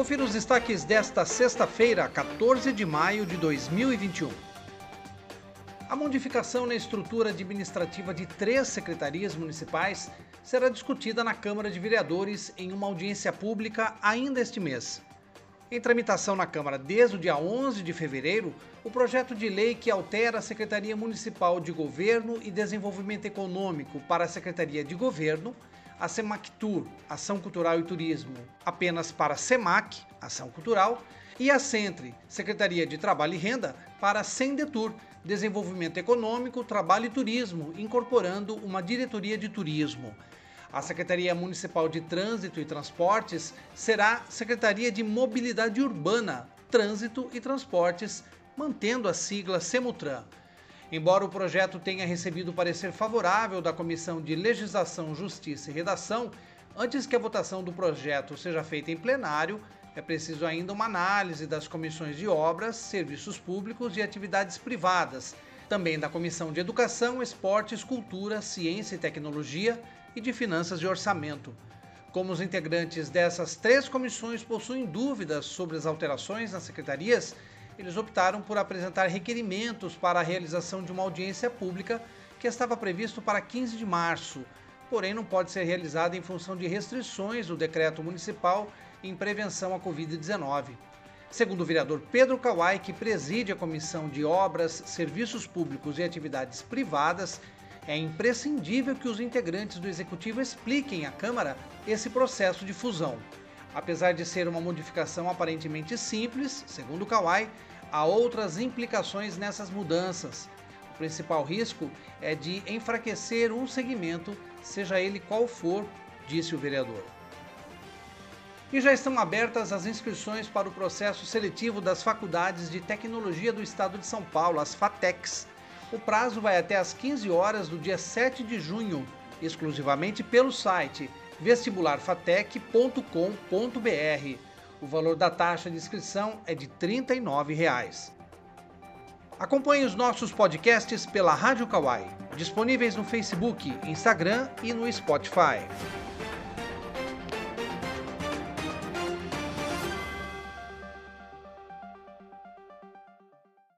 Confira os destaques desta sexta-feira, 14 de maio de 2021. A modificação na estrutura administrativa de três secretarias municipais será discutida na Câmara de Vereadores em uma audiência pública ainda este mês. Em tramitação na Câmara desde o dia 11 de fevereiro, o projeto de lei que altera a Secretaria Municipal de Governo e Desenvolvimento Econômico para a Secretaria de Governo, a SEMACTUR, Ação Cultural e Turismo, apenas para SEMAC, Ação Cultural, e a SENTRE, Secretaria de Trabalho e Renda, para SENDETUR, Desenvolvimento Econômico, Trabalho e Turismo, incorporando uma diretoria de turismo. A Secretaria Municipal de Trânsito e Transportes será Secretaria de Mobilidade Urbana, Trânsito e Transportes, mantendo a sigla Semutran. Embora o projeto tenha recebido parecer favorável da Comissão de Legislação, Justiça e Redação, antes que a votação do projeto seja feita em plenário, é preciso ainda uma análise das comissões de obras, serviços públicos e atividades privadas, também da Comissão de Educação, Esportes, Cultura, Ciência e Tecnologia e de Finanças e Orçamento. Como os integrantes dessas três comissões possuem dúvidas sobre as alterações nas secretarias, eles optaram por apresentar requerimentos para a realização de uma audiência pública que estava previsto para 15 de março, porém não pode ser realizada em função de restrições do decreto municipal em prevenção à Covid-19. Segundo o vereador Pedro Kawai, que preside a Comissão de Obras, Serviços Públicos e Atividades Privadas, é imprescindível que os integrantes do executivo expliquem à Câmara esse processo de fusão. Apesar de ser uma modificação aparentemente simples, segundo Kawai, há outras implicações nessas mudanças. O principal risco é de enfraquecer um segmento, seja ele qual for, disse o vereador. E já estão abertas as inscrições para o processo seletivo das faculdades de tecnologia do estado de São Paulo, as FATECs. O prazo vai até às 15 horas do dia 7 de junho, exclusivamente pelo site vestibularfatec.com.br. O valor da taxa de inscrição é de 39 reais. Acompanhe os nossos podcasts pela Rádio Kawai, disponíveis no Facebook, Instagram e no Spotify.